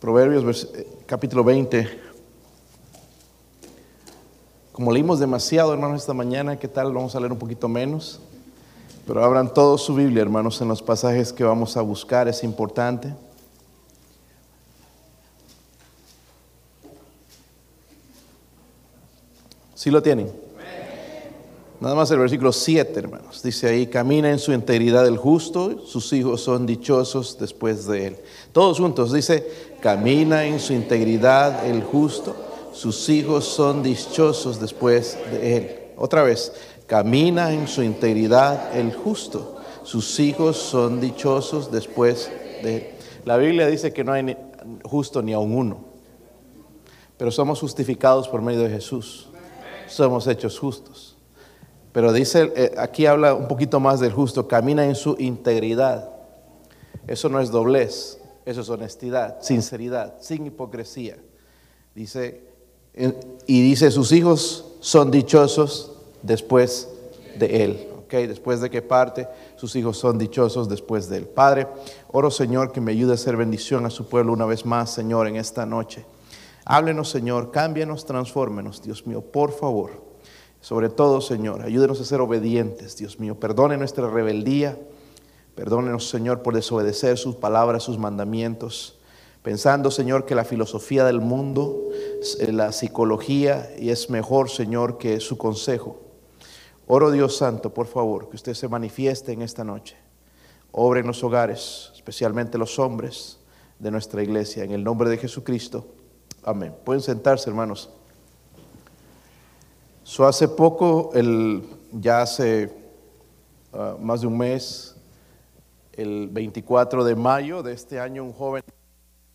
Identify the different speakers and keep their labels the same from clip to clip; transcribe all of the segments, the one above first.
Speaker 1: Proverbios eh, capítulo 20. Como leímos demasiado, hermanos, esta mañana, ¿qué tal? Vamos a leer un poquito menos. Pero abran todo su Biblia, hermanos, en los pasajes que vamos a buscar, es importante. ¿Sí lo tienen? Nada más el versículo 7, hermanos. Dice ahí, camina en su integridad el justo, sus hijos son dichosos después de él. Todos juntos, dice, camina en su integridad el justo, sus hijos son dichosos después de él. Otra vez, camina en su integridad el justo, sus hijos son dichosos después de él. La Biblia dice que no hay justo ni aun uno, pero somos justificados por medio de Jesús. Somos hechos justos. Pero dice, eh, aquí habla un poquito más del justo, camina en su integridad. Eso no es doblez, eso es honestidad, sinceridad, sin hipocresía. Dice, eh, y dice, sus hijos son dichosos después de él. ¿ok? Después de que parte, sus hijos son dichosos después de él. Padre, oro Señor que me ayude a hacer bendición a su pueblo una vez más, Señor, en esta noche. Háblenos, Señor, cámbianos, transfórmenos, Dios mío, por favor. Sobre todo, Señor, ayúdenos a ser obedientes, Dios mío. Perdone nuestra rebeldía. Perdónenos, Señor, por desobedecer sus palabras, sus mandamientos. Pensando, Señor, que la filosofía del mundo, eh, la psicología, y es mejor, Señor, que su consejo. Oro, Dios Santo, por favor, que usted se manifieste en esta noche. Obre en los hogares, especialmente los hombres de nuestra iglesia. En el nombre de Jesucristo. Amén. Pueden sentarse, hermanos. So, hace poco, el, ya hace ah, más de un mes, el 24 de mayo de este año, un joven de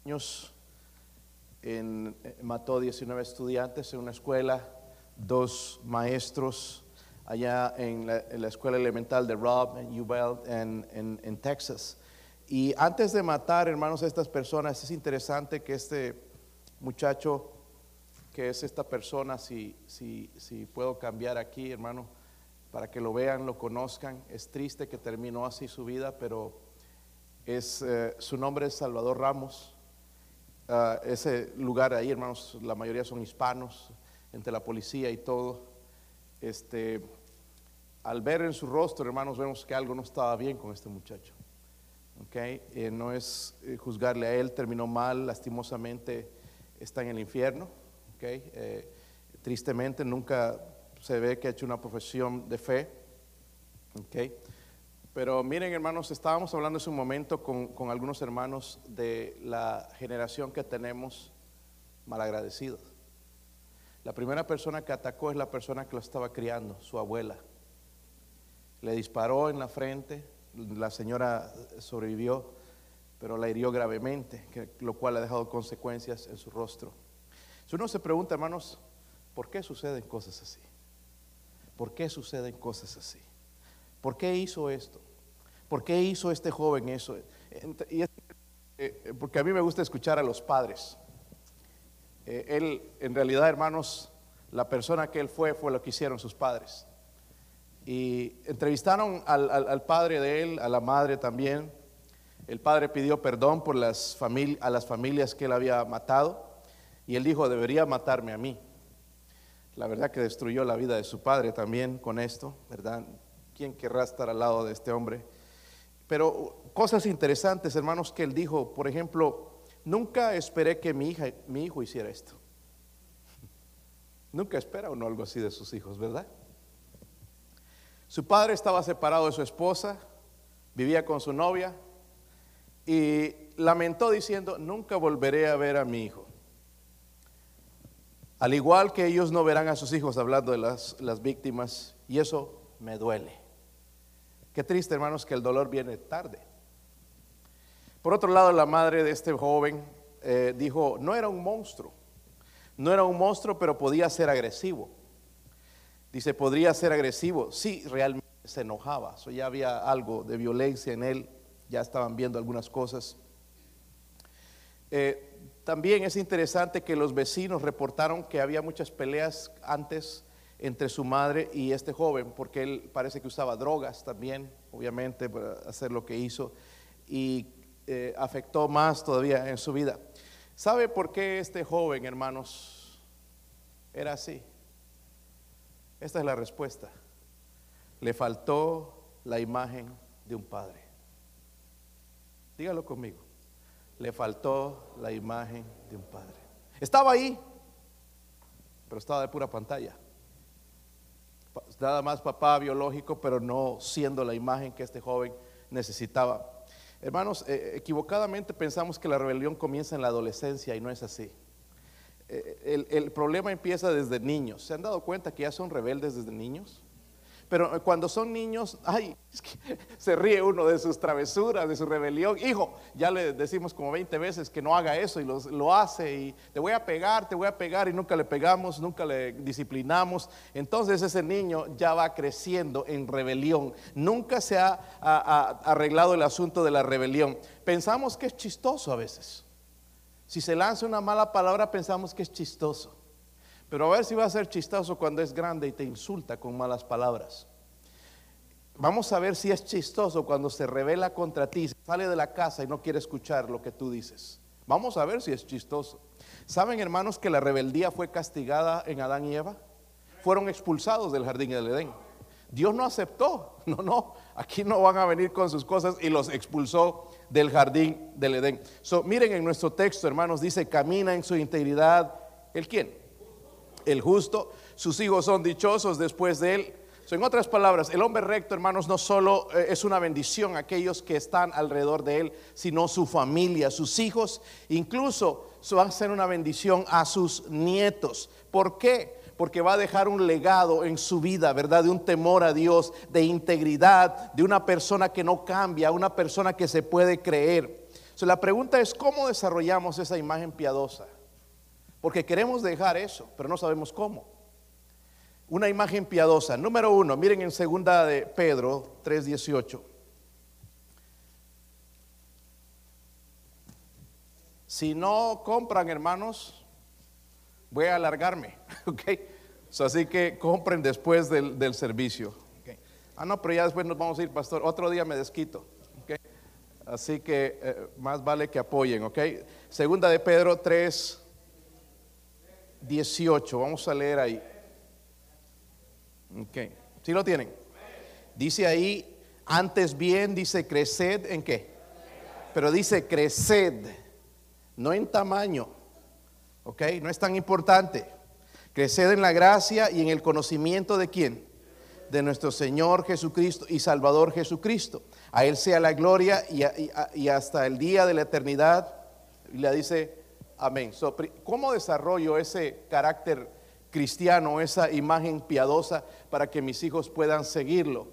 Speaker 1: años en- eh, mató 19 estudiantes en una escuela, dos maestros allá en la, en la escuela elemental de Rob en Uvalde en, en- en Texas. Y antes de matar, hermanos, a estas personas, es interesante que este muchacho que es esta persona, si, si, si puedo cambiar aquí, hermano, para que lo vean, lo conozcan. Es triste que terminó así su vida, pero es, eh, su nombre es Salvador Ramos. Ah, ese lugar ahí, hermanos, la mayoría son hispanos, entre la policía y todo. Este, al ver en su rostro, hermanos, vemos que algo no estaba bien con este muchacho. ¿ok? Eh, no es eh, juzgarle a él, terminó mal, lastimosamente está en el infierno. Eh, tristemente nunca se ve que ha hecho una profesión de fe. Pero miren hermanos, estábamos hablando hace un momento con, algunos hermanos de la generación que tenemos malagradecidos. La primera persona que atacó es la persona que lo estaba criando, su abuela. Le disparó en la frente, la señora sobrevivió, pero la hirió gravemente, lo cual ha dejado consecuencias en su rostro. Si uno se pregunta, hermanos, ¿por qué suceden cosas así? ¿Por qué suceden cosas así? ¿Por qué hizo esto? ¿Por qué hizo este joven eso? Y es- eh, porque a mí me gusta escuchar a los padres. Eh, él, en realidad, hermanos, la persona que él fue fue lo que hicieron sus padres. Y entrevistaron al, padre de él, a la madre también. El padre pidió perdón por las a las familias que él había matado. Y él dijo, debería matarme a mí. La verdad que destruyó la vida de su padre también con esto, ¿verdad? ¿Quién querrá estar al lado de este hombre? Pero cosas interesantes, hermanos, que él dijo, por ejemplo, nunca esperé que mi hija, mi hijo hiciera esto. Nunca espera uno algo así de sus hijos, ¿verdad? Su padre estaba separado de su esposa, vivía con su novia y lamentó diciendo, nunca volveré a ver a mi hijo. Al igual que ellos no verán a sus hijos hablando de las, las víctimas, y eso me duele. Qué triste, hermanos, que el dolor viene tarde. Por otro lado, la madre de este joven eh, dijo, no era un monstruo, no era un monstruo, pero podía ser agresivo. Dice, podría ser agresivo. Sí, realmente se enojaba. So, ya había algo de violencia en él, ya estaban viendo algunas cosas. Eh, también es interesante que los vecinos reportaron que había muchas peleas antes entre su madre y este joven, porque él parece que usaba drogas también, obviamente, para hacer lo que hizo, y eh, afectó más todavía en su vida. ¿Sabe por qué este joven, hermanos, era así? Esta es la respuesta. Le faltó la imagen de un padre. Dígalo conmigo. Le faltó la imagen de un padre. Estaba ahí, pero estaba de pura pantalla. Nada más papá biológico, pero no siendo la imagen que este joven necesitaba. Hermanos, eh, equivocadamente pensamos que la rebelión comienza en la adolescencia y no es así. Eh, el, problema empieza desde niños. ¿Se han dado cuenta que ya son rebeldes desde niños? Pero cuando son niños, ay, se ríe uno de sus travesuras, de su rebelión. Hijo, ya le decimos como 20 veces que no haga eso y lo, hace y te voy a pegar, te voy a pegar y nunca le pegamos, nunca le disciplinamos. Entonces ese niño ya va creciendo en rebelión. Nunca se ha arreglado el asunto de la rebelión. Pensamos que es chistoso a veces. Si se lanza una mala palabra pensamos que es chistoso. Pero a ver si va a ser chistoso cuando es grande y te insulta con malas palabras. Vamos a ver si es chistoso cuando se revela contra ti, sale de la casa y no quiere escuchar lo que tú dices. Vamos a ver si es chistoso. ¿Saben, hermanos, que la rebeldía fue castigada en Adán y Eva? Fueron expulsados del jardín del Edén. Dios no aceptó. No, no. Aquí no van a venir con sus cosas y los expulsó del jardín del Edén. miren en nuestro texto, hermanos, dice, camina en su integridad. ¿El quién? El justo, sus hijos son dichosos después de él. en otras palabras, el hombre recto, hermanos, no solo eh, es una bendición a aquellos que están alrededor de él, sino su familia, sus hijos, incluso van a ser una bendición a sus nietos. ¿Por qué? Porque va a dejar un legado en su vida, ¿verdad? De un temor a Dios, de integridad, de una persona que no cambia, una persona que se puede creer. la pregunta es, ¿cómo desarrollamos esa imagen piadosa? Porque queremos dejar eso, pero no sabemos cómo. Una imagen piadosa. Número uno, miren en segunda de Pedro 3.18. Si no compran, hermanos, voy a alargarme, ¿ok? así que compren después del, servicio. Ah, no, pero ya después nos vamos a ir, pastor. Otro día me desquito. Así que eh, más vale que apoyen. Segunda de Pedro 3, 18. Vamos a leer ahí. Ok. ¿Sí lo tienen? Dice ahí, antes bien, dice creced en qué? Pero dice creced, no en tamaño. Ok, no es tan importante. Creced en la gracia y en el conocimiento de quién? De nuestro Señor Jesucristo y Salvador Jesucristo. A Él sea la gloria y, y hasta el día de la eternidad. Y le dice, Amén. ¿Cómo desarrollo ese carácter cristiano, esa imagen piadosa para que mis hijos puedan seguirlo?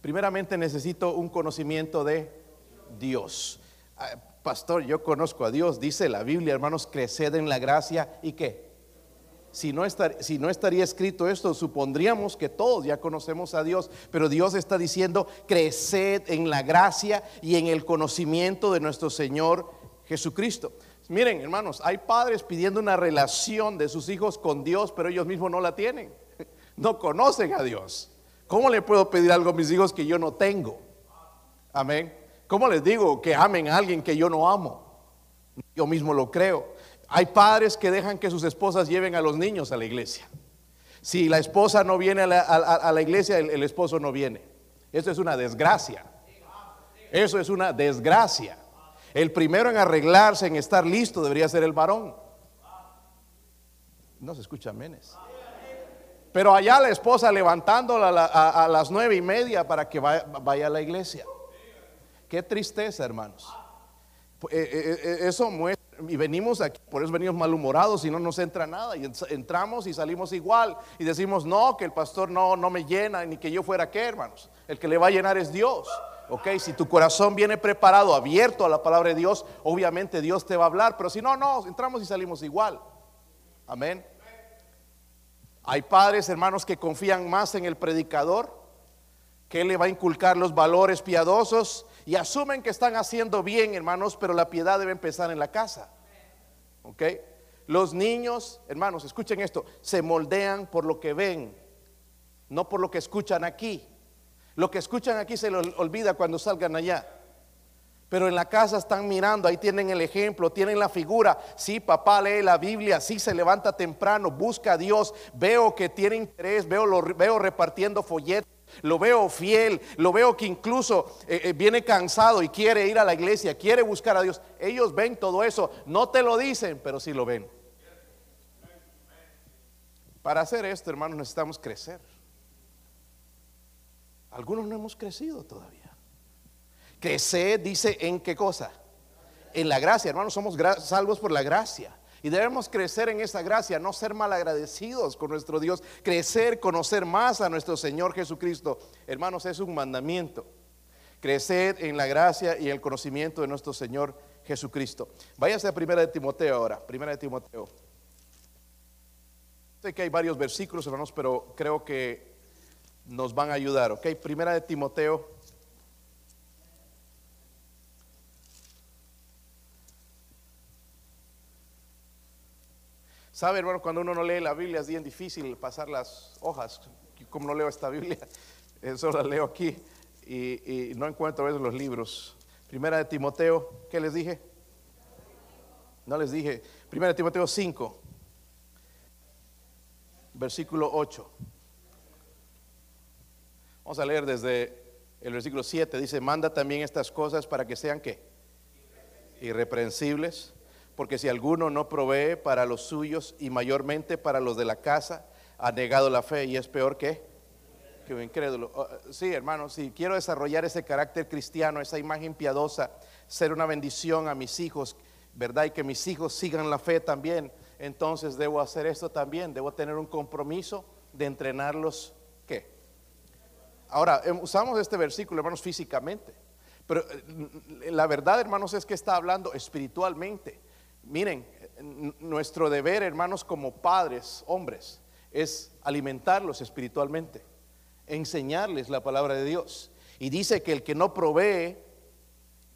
Speaker 1: Primeramente necesito un conocimiento de Dios. Ah, pastor, yo conozco a Dios, dice la Biblia, hermanos, creced en la gracia y qué. Si no, si no estaría escrito esto, supondríamos que todos ya conocemos a Dios, pero Dios está diciendo, creced en la gracia y en el conocimiento de nuestro Señor Jesucristo. Miren, hermanos, hay padres pidiendo una relación de sus hijos con Dios, pero ellos mismos no la tienen. No conocen a Dios. ¿Cómo le puedo pedir algo a mis hijos que yo no tengo? Amén. ¿Cómo les digo que amen a alguien que yo no amo? Yo mismo lo creo. Hay padres que dejan que sus esposas lleven a los niños a la iglesia. Si la esposa no viene a la, iglesia, el esposo no viene. Eso es una desgracia. Eso es una desgracia. El primero en arreglarse, en estar listo, debería ser el varón. No se escucha menes. Pero allá la esposa levantándola a, las nueve y media para que vaya, a la iglesia. Qué tristeza, hermanos. Eh, eh, eh, eso muestra, y venimos aquí, por eso venimos malhumorados y no nos entra nada. Y entramos y salimos igual. Y decimos, no, que el pastor no, no me llena, ni que yo fuera qué, hermanos. El que le va a llenar es Dios. Ok, si tu corazón viene preparado, abierto a la palabra de Dios, obviamente Dios te va a hablar, pero si no, no, entramos y salimos igual. Amén. Hay padres, hermanos, que confían más en el predicador, que él le va a inculcar los valores piadosos y asumen que están haciendo bien, hermanos, pero la piedad debe empezar en la casa. ¿Ok? Los niños, hermanos, escuchen esto, se moldean por lo que ven, no por lo que escuchan aquí. Lo que escuchan aquí se lo olvida cuando salgan allá. Pero en la casa están mirando, ahí tienen el ejemplo, tienen la figura. Sí, papá lee la Biblia, sí se levanta temprano, busca a Dios. Veo que tiene interés, veo, veo repartiendo folletos. Lo veo fiel, lo veo que incluso eh, eh, viene cansado y quiere ir a la iglesia, quiere buscar a Dios. Ellos ven todo eso, no te lo dicen, pero sí lo ven. Para hacer esto, hermanos, necesitamos crecer. Algunos no hemos crecido todavía. Crecer dice en qué cosa? En la gracia, hermanos, somos salvos por la gracia. Y debemos crecer en esa gracia, no ser malagradecidos con nuestro Dios, crecer, conocer más a nuestro Señor Jesucristo. Hermanos, es un mandamiento. Crecer en la gracia y el conocimiento de nuestro Señor Jesucristo. Váyase a Primera de Timoteo ahora, Primera de Timoteo. Sé que hay varios versículos, hermanos, pero creo que nos van a ayudar, ¿ok? Primera de Timoteo Sabe, hermano, cuando uno no lee la Biblia es bien difícil pasar las hojas. Como no leo esta Biblia, eso la leo aquí y, no encuentro a veces los libros. Primera de Timoteo, ¿qué les dije? No les dije. Primera de Timoteo 5, versículo 8. Vamos a leer desde el versículo 7. Dice, manda también estas cosas para que sean qué? Irreprensibles porque si alguno no provee para los suyos y mayormente para los de la casa, ha negado la fe y es peor que, que un incrédulo. Oh, sí, hermano, si quiero desarrollar ese carácter cristiano, esa imagen piadosa, ser una bendición a mis hijos, ¿verdad? Y que mis hijos sigan la fe también, entonces debo hacer esto también, debo tener un compromiso de entrenarlos. Ahora, em, usamos este versículo, hermanos, físicamente, pero eh, la verdad, hermanos, es que está hablando espiritualmente. Miren, nuestro deber, hermanos, como padres, hombres, es alimentarlos espiritualmente, enseñarles la palabra de Dios. Y dice que el que no provee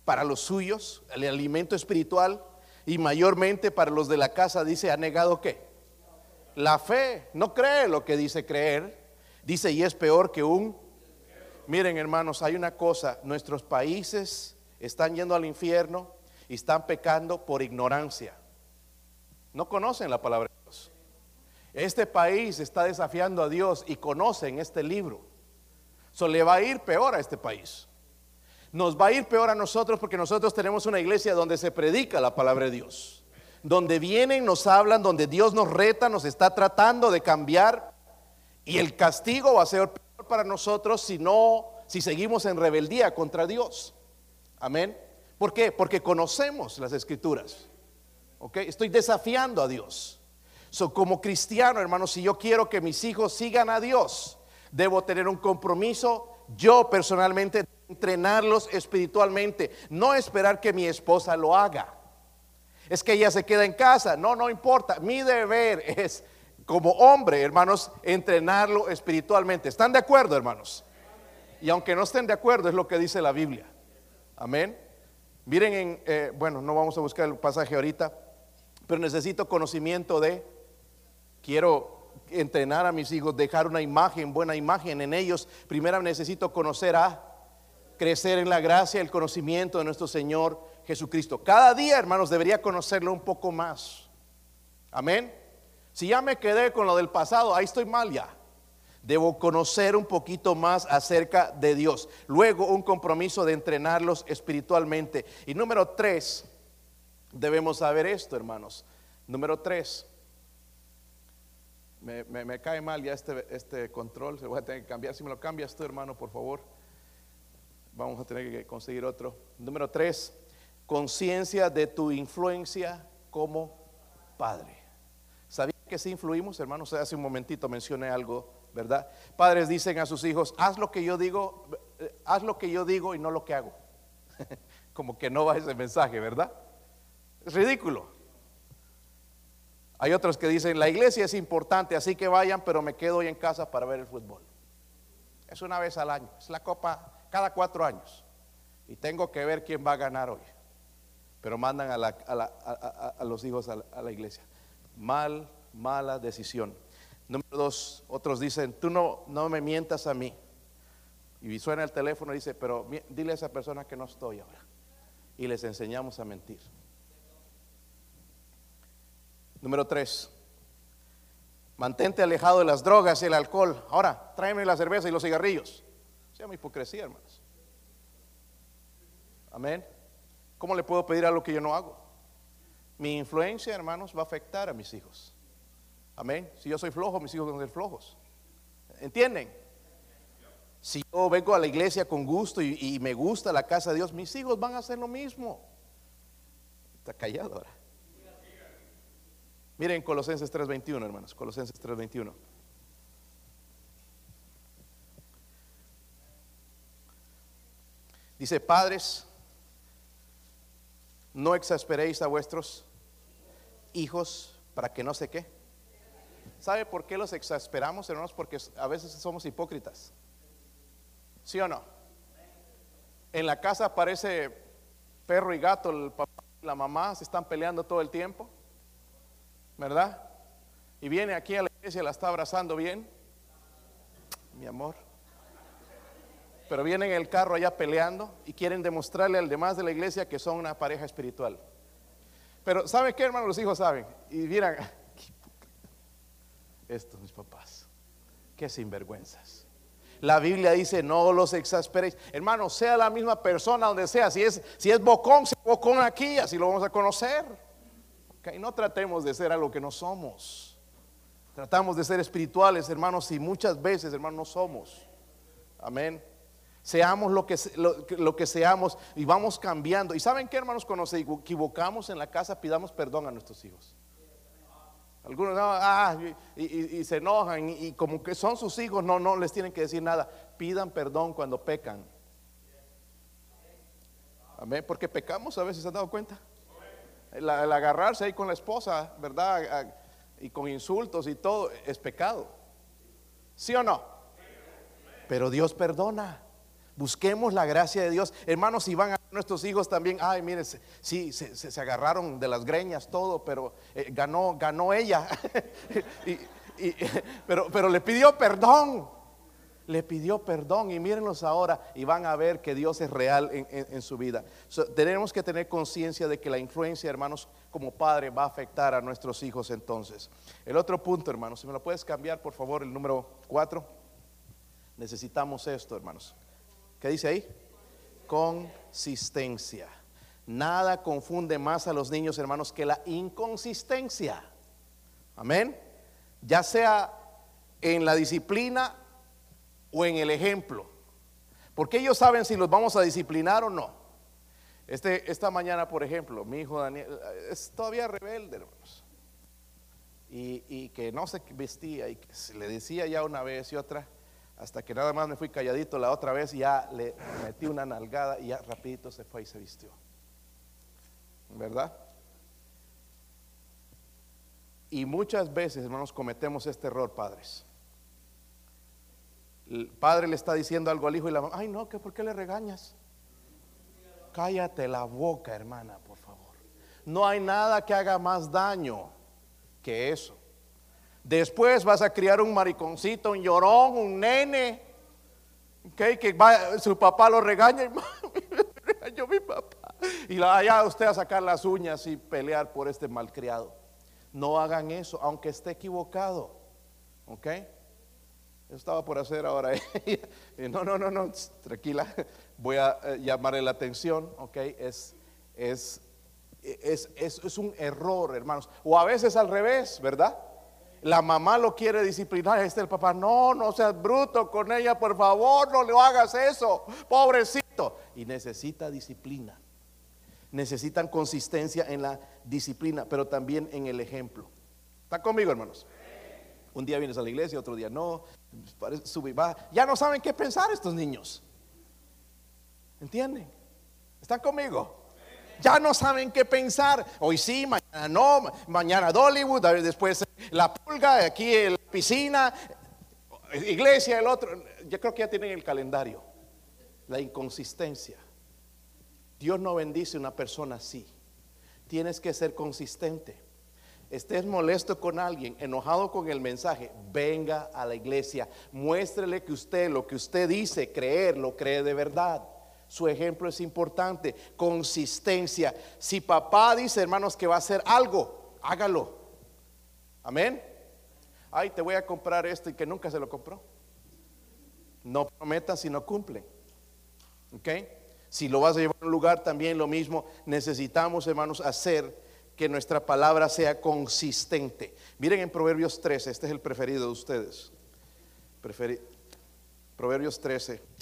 Speaker 1: para los suyos el alimento espiritual y mayormente para los de la casa, dice, ha negado qué? La fe, no cree lo que dice creer. Dice, y es peor que un... Miren, hermanos, hay una cosa, nuestros países están yendo al infierno y están pecando por ignorancia. No conocen la palabra de Dios. Este país está desafiando a Dios y conocen este libro. So, le va a ir peor a este país. Nos va a ir peor a nosotros porque nosotros tenemos una iglesia donde se predica la palabra de Dios. Donde vienen, nos hablan, donde Dios nos reta, nos está tratando de cambiar. Y el castigo va a ser peor para nosotros si no, si seguimos en rebeldía contra Dios. Amén. ¿Por qué? Porque conocemos las escrituras. ¿Ok? Estoy desafiando a Dios. So, como cristiano, hermano, si yo quiero que mis hijos sigan a Dios, debo tener un compromiso, yo personalmente, entrenarlos espiritualmente, no esperar que mi esposa lo haga. Es que ella se queda en casa, no, no importa. Mi deber es, como hombre, hermanos, entrenarlo espiritualmente. ¿Están de acuerdo, hermanos? Y aunque no estén de acuerdo, es lo que dice la Biblia. Amén. Miren, en, eh, bueno, no vamos a buscar el pasaje ahorita, pero necesito conocimiento de, quiero entrenar a mis hijos, dejar una imagen, buena imagen en ellos. Primero necesito conocer a, crecer en la gracia, el conocimiento de nuestro Señor Jesucristo. Cada día, hermanos, debería conocerlo un poco más. Amén. Si ya me quedé con lo del pasado, ahí estoy mal ya. Debo conocer un poquito más acerca de Dios. Luego un compromiso de entrenarlos espiritualmente. Y número tres, debemos saber esto, hermanos. Número tres, me, cae mal ya este, este control, se voy a tener que cambiar. Si me lo cambias tú, hermano, por favor. Vamos a tener que conseguir otro. Número tres, conciencia de tu influencia como padre. ¿Sabía que si influimos, hermanos? Hace un momentito mencioné algo ¿verdad? Padres dicen a sus hijos, haz lo que yo digo, eh, haz lo que yo digo y no lo que hago. Como que no va ese mensaje, ¿verdad? Es ridículo. Hay otros que dicen, la iglesia es importante, así que vayan, pero me quedo hoy en casa para ver el fútbol. Es una vez al año, es la copa cada cuatro años. Y tengo que ver quién va a ganar hoy. Pero mandan a, los hijos a la iglesia. Mal, mala decisión. Número dos, otros dicen, tú no, no me mientas a mí. Y suena el teléfono y dice, pero dile a esa persona que no estoy ahora. y les enseñamos a mentir. Número tres, mantente alejado de las drogas y el alcohol. Ahora, tráeme la cerveza y los cigarrillos. Se llama hipocresía, hermanos. Amén. ¿Cómo le puedo pedir algo que yo no hago? Mi influencia, hermanos, va a afectar a mis hijos. Amén. Si yo soy flojo, mis hijos van a ser flojos. ¿Entienden? Si yo vengo a la iglesia con gusto y, me gusta la casa de Dios, mis hijos van a hacer lo mismo. Está callado ahora. Miren Colosenses 3:21, hermanos. Colosenses 3:21. Dice, padres, no exasperéis a vuestros hijos para que no sé qué. ¿Sabe por qué los exasperamos, hermanos? Porque a veces somos hipócritas. ¿Sí o no? En la casa parece perro y gato, el papá y la mamá se están peleando todo el tiempo, ¿verdad? Y viene aquí a la iglesia, la está abrazando bien, mi amor. Pero vienen en el carro allá peleando y quieren demostrarle al demás de la iglesia que son una pareja espiritual. Pero ¿saben qué, hermano? Los hijos saben. Y miran, estos mis papás, qué sinvergüenzas. La Biblia dice, no los exasperéis. Hermano, sea la misma persona donde sea. Si es, si es bocón, sea bocón aquí, así lo vamos a conocer. Okay, no tratemos de ser algo que no somos. Tratamos de ser espirituales, hermanos, y muchas veces, hermanos, no somos. Amén. Seamos lo que, lo, que seamos y vamos cambiando. ¿Y saben qué, hermanos? Cuando nos equivocamos en la casa, pidamos perdón a nuestros hijos. Algunos ah, y, se enojan y, como que son sus hijos, no, no les tienen que decir nada. Pidan perdón cuando pecan. Amén, porque pecamos a veces, ¿se han dado cuenta? El, agarrarse ahí con la esposa, ¿verdad? Y con insultos y todo, es pecado. ¿Sí o no? Pero Dios perdona. Busquemos la gracia de Dios. Hermanos, si van a nuestros hijos también, ay, miren, sí, se, agarraron de las greñas, todo, pero eh, ganó, ganó ella. pero, pero le pidió perdón. Le pidió perdón y mírenlos ahora y van a ver que Dios es real en, su vida. tenemos que tener conciencia de que la influencia, hermanos, como padre va a afectar a nuestros hijos entonces. El otro punto, hermanos, si me lo puedes cambiar, por favor, el número cuatro. Necesitamos esto, hermanos. ¿Qué dice ahí? Consistencia. Nada confunde más a los niños, hermanos, que la inconsistencia. Amén. Ya sea en la disciplina o en el ejemplo. Porque ellos saben si los vamos a disciplinar o no. Este, esta mañana, por ejemplo, mi hijo Daniel es todavía rebelde, hermanos. Y, y que no se vestía y que se le decía ya una vez y otra, hasta que nada más me fui calladito la otra vez ya le metí una nalgada y ya rapidito se fue y se vistió. ¿Verdad? Y muchas veces, hermanos, cometemos este error, padres. El padre le está diciendo algo al hijo y la mamá, ay no, que ¿por qué le regañas? Cállate la boca, hermana, por favor. No hay nada que haga más daño que eso. Después vas a criar un mariconcito, un llorón, un nene, que su papá lo regaña y regañó mi papá. Y vaya usted a sacar las uñas y pelear por este malcriado. No hagan eso, aunque esté equivocado. ¿Ok? Yo estaba por hacer ahora. no, no, no, no, tranquila. Voy a eh, llamarle la atención. ¿Ok? Es, es, es, es un error, hermanos. O a veces al revés, ¿verdad? La mamá lo quiere disciplinar, este el papá, no, no seas bruto con ella, por favor, no le hagas eso, pobrecito. Y necesita disciplina. Necesitan consistencia en la disciplina, pero también en el ejemplo. ¿Está conmigo, hermanos? Un día vienes a la iglesia, otro día no. Sube Ya no saben qué pensar estos niños. ¿Entienden? ¿Están conmigo? Ya no saben qué pensar. Hoy sí, mañana no, mañana Dollywood, después la pulga, aquí en la piscina, iglesia, el otro. Yo creo que ya tienen el calendario. La inconsistencia. Dios no bendice a una persona así. Tienes que ser consistente. Estés molesto con alguien, enojado con el mensaje, venga a la iglesia. Muéstrele que usted lo que usted dice creer, lo cree de verdad. Su ejemplo es importante. Consistencia. Si papá dice, hermanos, que va a hacer algo, hágalo. Amén. Ay, te voy a comprar esto y que nunca se lo compró. No prometan si no cumplen. ¿Ok? Si lo vas a llevar a un lugar, también lo mismo. Necesitamos, hermanos, hacer que nuestra palabra sea consistente. Miren en Proverbios 13, este es el preferido de ustedes. Proverbios 13.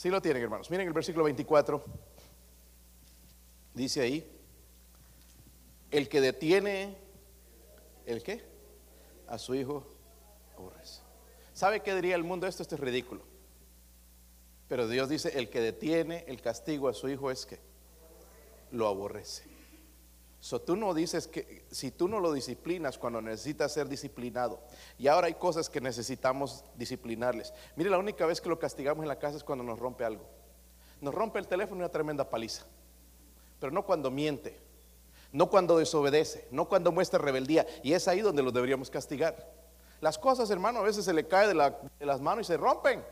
Speaker 1: Si lo tienen, hermanos. Miren el versículo 24. Dice ahí, el que detiene, ¿el qué? A su hijo aborrece. ¿Sabe qué diría el mundo esto? Esto es ridículo. Pero Dios dice, el que detiene el castigo a su hijo es que lo aborrece. So, tú no dices que si tú no lo disciplinas cuando necesitas ser disciplinado, y ahora hay cosas que necesitamos disciplinarles. Mire, la única vez que lo castigamos en la casa es cuando nos rompe algo. Nos rompe el teléfono una tremenda paliza, pero no cuando miente, no cuando desobedece, no cuando muestra rebeldía, y es ahí donde lo deberíamos castigar. Las cosas, hermano, a veces se le cae de las manos y se rompen.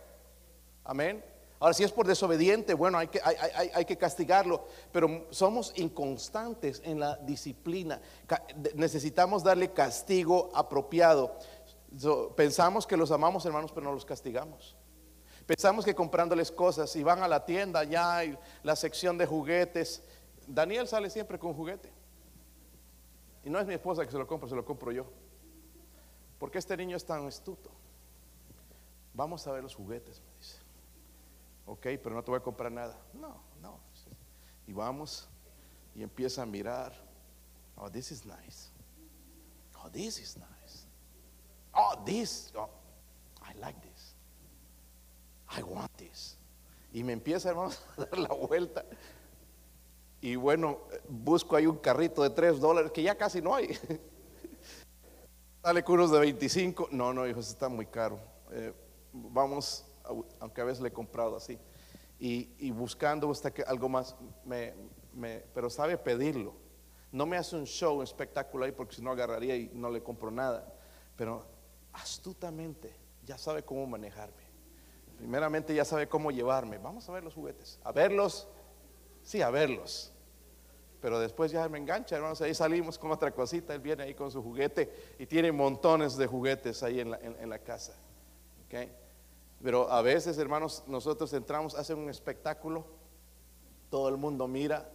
Speaker 1: Amén. Ahora, si es por desobediente, bueno, hay que, hay, que, castigarlo, pero somos inconstantes en la disciplina. necesitamos darle castigo apropiado. pensamos que los amamos, hermanos, pero no los castigamos. Pensamos que comprándoles cosas, y van a la tienda, ya hay la sección de juguetes. Daniel sale siempre con juguete. Y no es mi esposa que se lo compra, se lo compro yo. Porque este niño es tan astuto. Vamos a ver los juguetes, ok, pero no te voy a comprar nada. No, no. Y vamos y empieza a mirar. Oh, this is nice. Oh, this is nice. Oh, this. Oh, I like this. I want this. Y me empieza, hermanos, a dar la vuelta. Y bueno, busco ahí un carrito de 3 dólares que ya casi no hay. Sale con unos de 25. No, no, hijos, está muy caro. Eh, vamos aunque a veces le he comprado así. Y, buscando hasta que algo más, me, pero sabe pedirlo. No me hace un show, ahí, porque si no agarraría y no le compro nada. Pero astutamente ya sabe cómo manejarme. Primeramente ya sabe cómo llevarme. Vamos a ver los juguetes. A verlos, sí, a verlos. Pero después ya me engancha, hermanos. Ahí salimos con otra cosita. Él viene ahí con su juguete y tiene montones de juguetes ahí en la, en la casa. ¿Okay? Pero a veces, hermanos, nosotros entramos, hacen un espectáculo, todo el mundo mira,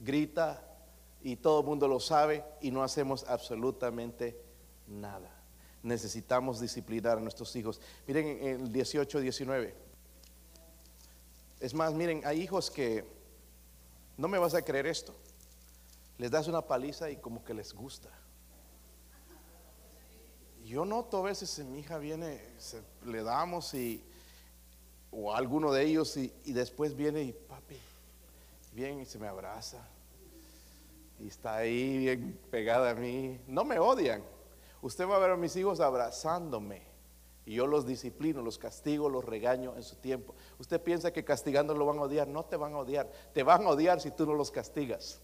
Speaker 1: grita y todo el mundo lo sabe y no hacemos absolutamente nada. Necesitamos disciplinar a nuestros hijos. Miren en el 18, 19. Es más, miren, hay hijos que no me vas a creer esto. Les das una paliza y como que les gusta. Yo noto a veces mi hija viene, le damos y, o alguno de ellos y, después viene y papi, bien y se me abraza. Y está ahí bien pegada a mí. No me odian. Usted va a ver a mis hijos abrazándome. Y yo los disciplino, los castigo, los regaño en su tiempo. Usted piensa que castigando lo van a odiar. No te van a odiar. Te van a odiar si tú no los castigas.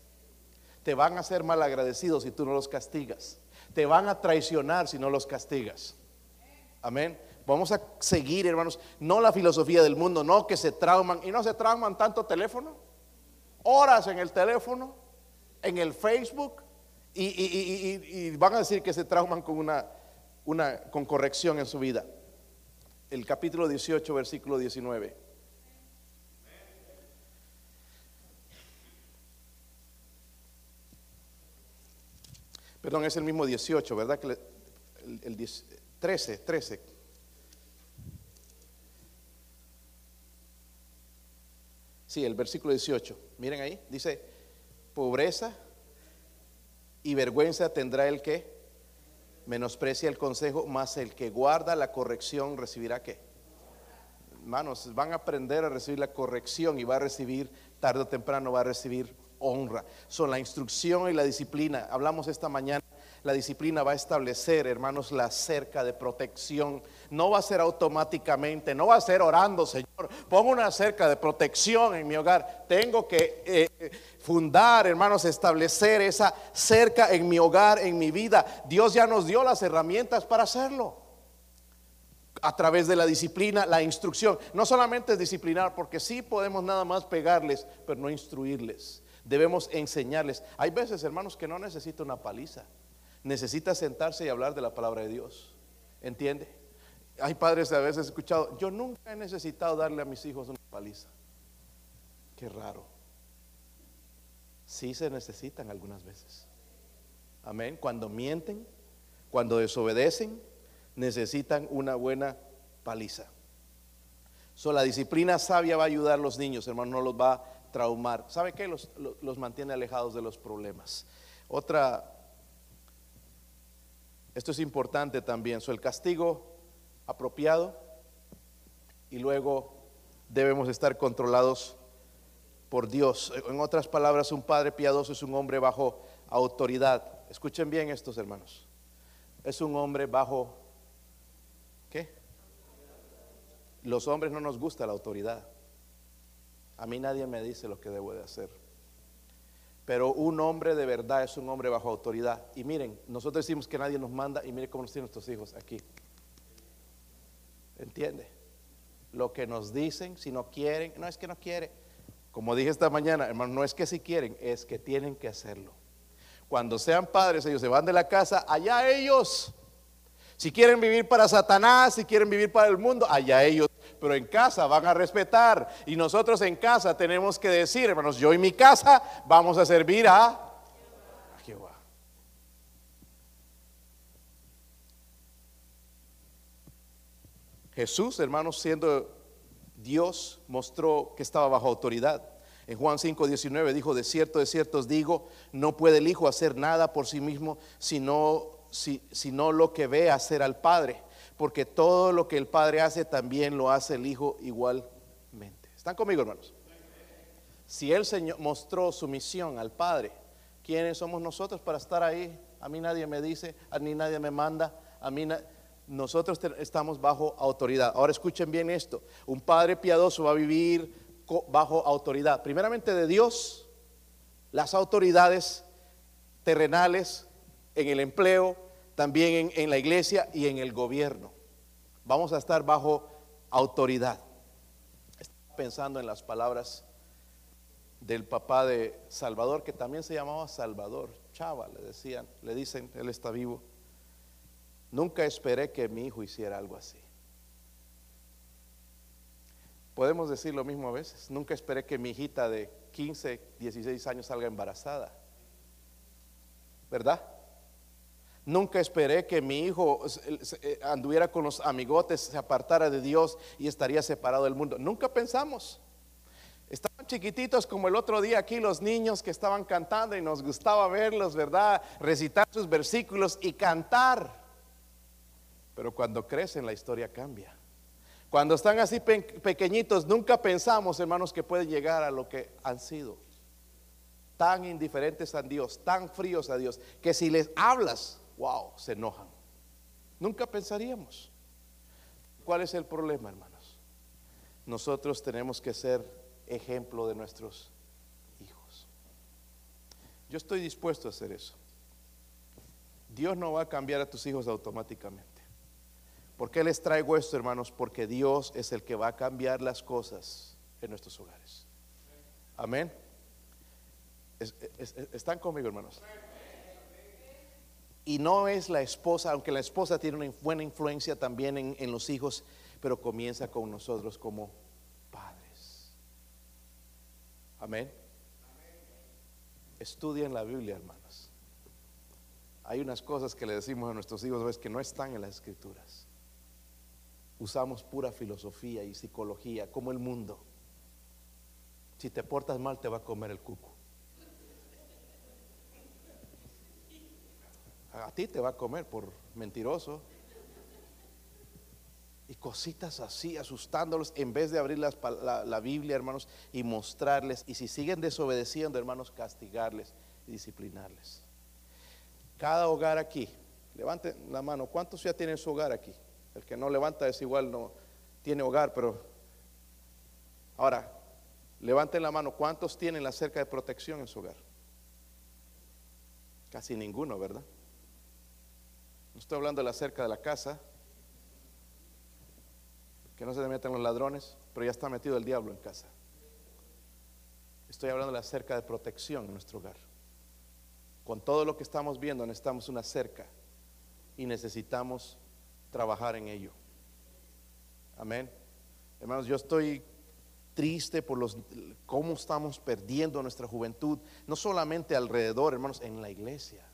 Speaker 1: Te van a ser mal agradecidos si tú no los castigas te van a traicionar si no los castigas. Amén. Vamos a seguir, hermanos, no la filosofía del mundo, no que se trauman y no se trauman tanto teléfono, horas en el teléfono, en el Facebook y, van a decir que se trauman con una, una con corrección en su vida. El capítulo 18, versículo 19. Perdón, es el mismo 18, ¿verdad? Que el, 13, 13. Sí, el versículo 18. Miren ahí, dice, pobreza y vergüenza tendrá el que menosprecia el consejo, más el que guarda la corrección recibirá qué. Hermanos, van a aprender a recibir la corrección y va a recibir, tarde o temprano va a recibir honra. Son la instrucción y la disciplina. Hablamos esta mañana la disciplina va a establecer, hermanos, la cerca de protección. No va a ser automáticamente, no va a ser orando, Señor, pongo una cerca de protección en mi hogar. Tengo que eh, fundar, hermanos, establecer esa cerca en mi hogar, en mi vida. Dios ya nos dio las herramientas para hacerlo. A través de la disciplina, la instrucción. No solamente es disciplinar, porque sí podemos nada más pegarles, pero no instruirles. Debemos enseñarles. Hay veces, hermanos, que no necesita una paliza necesita sentarse y hablar de la palabra de Dios. ¿Entiende? Hay padres a veces escuchado, yo nunca he necesitado darle a mis hijos una paliza. Qué raro. Sí se necesitan algunas veces. Amén. Cuando mienten, cuando desobedecen, necesitan una buena paliza. So, la disciplina sabia va a ayudar a los niños, hermano, no los va a traumar. ¿Sabe qué? Los, los mantiene alejados de los problemas. Otra esto es importante también. So, el castigo apropiado y luego debemos estar controlados por Dios. En otras palabras, un padre piadoso es un hombre bajo autoridad. Escuchen bien estos hermanos. Es un hombre bajo ¿qué? Los hombres no nos gusta la autoridad. A mí nadie me dice lo que debo de hacer. Pero un hombre de verdad es un hombre bajo autoridad. Y miren, nosotros decimos que nadie nos manda y miren cómo nos tienen nuestros hijos aquí. ¿Entiende? Lo que nos dicen, si no quieren, no es que no quiere. Como dije esta mañana, hermano, no es que si quieren, es que tienen que hacerlo. Cuando sean padres, ellos se van de la casa, allá ellos. Si quieren vivir para Satanás, si quieren vivir para el mundo, allá ellos pero en casa van a respetar. Y nosotros en casa tenemos que decir, hermanos, yo y mi casa vamos a servir a, Jehová. Jesús, hermanos, siendo Dios, mostró que estaba bajo autoridad. En Juan 5, 19 dijo, de cierto, de cierto os digo, no puede el Hijo hacer nada por sí mismo, sino, sino lo que ve hacer al Padre porque todo lo que el Padre hace también lo hace el Hijo igualmente. ¿Están conmigo, hermanos? Si el Señor mostró su misión al Padre, ¿quiénes somos nosotros para estar ahí? A mí nadie me dice, a mí nadie me manda, a mí nosotros estamos bajo autoridad. Ahora escuchen bien esto, un Padre piadoso va a vivir bajo autoridad, primeramente de Dios, las autoridades terrenales en el empleo, también en, la iglesia y en el gobierno. Vamos a estar bajo autoridad. Estaba pensando en las palabras del papá de Salvador, que también se llamaba Salvador, Chava, le decían, le dicen, él está vivo. Nunca esperé que mi hijo hiciera algo así. Podemos decir lo mismo a veces. Nunca esperé que mi hijita de 15, 16 años salga embarazada. ¿Verdad? Nunca esperé que mi hijo eh, anduviera con los amigotes, se apartara de Dios y estaría separado del mundo. Nunca pensamos. Estaban chiquititos como el otro día aquí los niños que estaban cantando y nos gustaba verlos, ¿verdad? Recitar sus versículos y cantar. Pero cuando crecen la historia cambia. Cuando están así pequeñitos, nunca pensamos, hermanos, que pueden llegar a lo que han sido. Tan indiferentes a Dios, tan fríos a Dios, que si les hablas, wow, se enojan. Nunca pensaríamos. ¿Cuál es el problema, hermanos? Nosotros tenemos que ser ejemplo de nuestros hijos. Yo estoy dispuesto a hacer eso. Dios no va a cambiar a tus hijos automáticamente. ¿Por qué les traigo esto, hermanos? Porque Dios es el que va a cambiar las cosas en nuestros hogares. Amén. ¿Están conmigo, hermanos? Y no es la esposa, aunque la esposa tiene una buena influencia también en, los hijos, pero comienza con nosotros como padres. Amén. Estudien la Biblia, hermanos. Hay unas cosas que le decimos a nuestros hijos que no están en las escrituras. Usamos pura filosofía y psicología, como el mundo. Si te portas mal, te va a comer el cuco. A ti te va a comer por mentiroso. Y cositas así, asustándolos, en vez de abrir la, la Biblia, hermanos, y mostrarles. Y si siguen desobedeciendo, hermanos, castigarles y disciplinarles. Cada hogar aquí, levanten la mano. ¿Cuántos ya tienen su hogar aquí? El que no levanta es igual, no tiene hogar, pero ahora, levanten la mano. ¿Cuántos tienen la cerca de protección en su hogar? Casi ninguno, ¿verdad? No estoy hablando de la cerca de la casa, que no se le metan los ladrones, pero ya está metido el diablo en casa. Estoy hablando de la cerca de protección en nuestro hogar. Con todo lo que estamos viendo, necesitamos una cerca y necesitamos trabajar en ello. Amén. Hermanos, yo estoy triste por los cómo estamos perdiendo nuestra juventud, no solamente alrededor, hermanos, en la iglesia.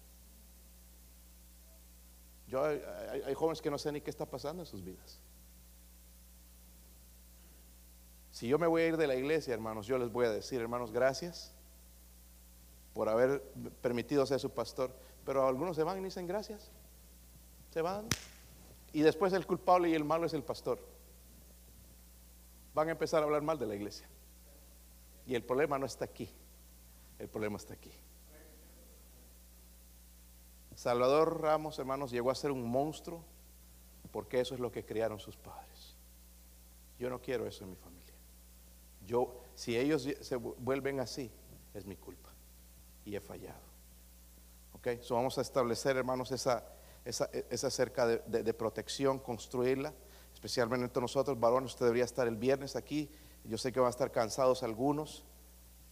Speaker 1: Yo hay, jóvenes que no sé ni qué está pasando en sus vidas. Si yo me voy a ir de la iglesia, hermanos, yo les voy a decir, hermanos, gracias por haber permitido ser su pastor. Pero algunos se van y dicen gracias. Se van. Y después el culpable y el malo es el pastor. Van a empezar a hablar mal de la iglesia. Y el problema no está aquí. El problema está aquí. Salvador Ramos, hermanos, llegó a ser un monstruo porque eso es lo que criaron sus padres. Yo no quiero eso en mi familia. Yo, si ellos se vuelven así, es mi culpa. Y he fallado. Ok, so vamos a establecer, hermanos, esa, esa, esa cerca de, de- protección, construirla, especialmente entre nosotros, varones. Usted debería estar el viernes aquí. Yo sé que van a estar cansados algunos.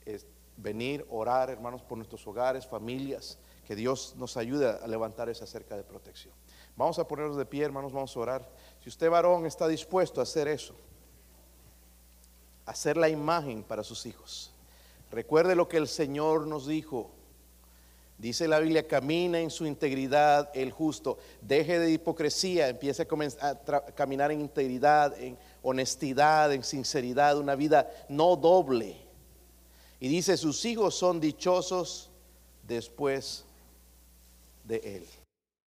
Speaker 1: Es venir, orar, hermanos, por nuestros hogares, familias. Que Dios nos ayude a levantar esa cerca de protección. Vamos a ponernos de pie, hermanos, vamos a orar. Si usted, varón, está dispuesto a hacer eso, hacer la imagen para sus hijos. Recuerde lo que el Señor nos dijo. Dice la Biblia, camina en su integridad el justo, deje de hipocresía, empiece a, a caminar en integridad, en honestidad, en sinceridad, una vida no doble. Y dice, sus hijos son dichosos después de él.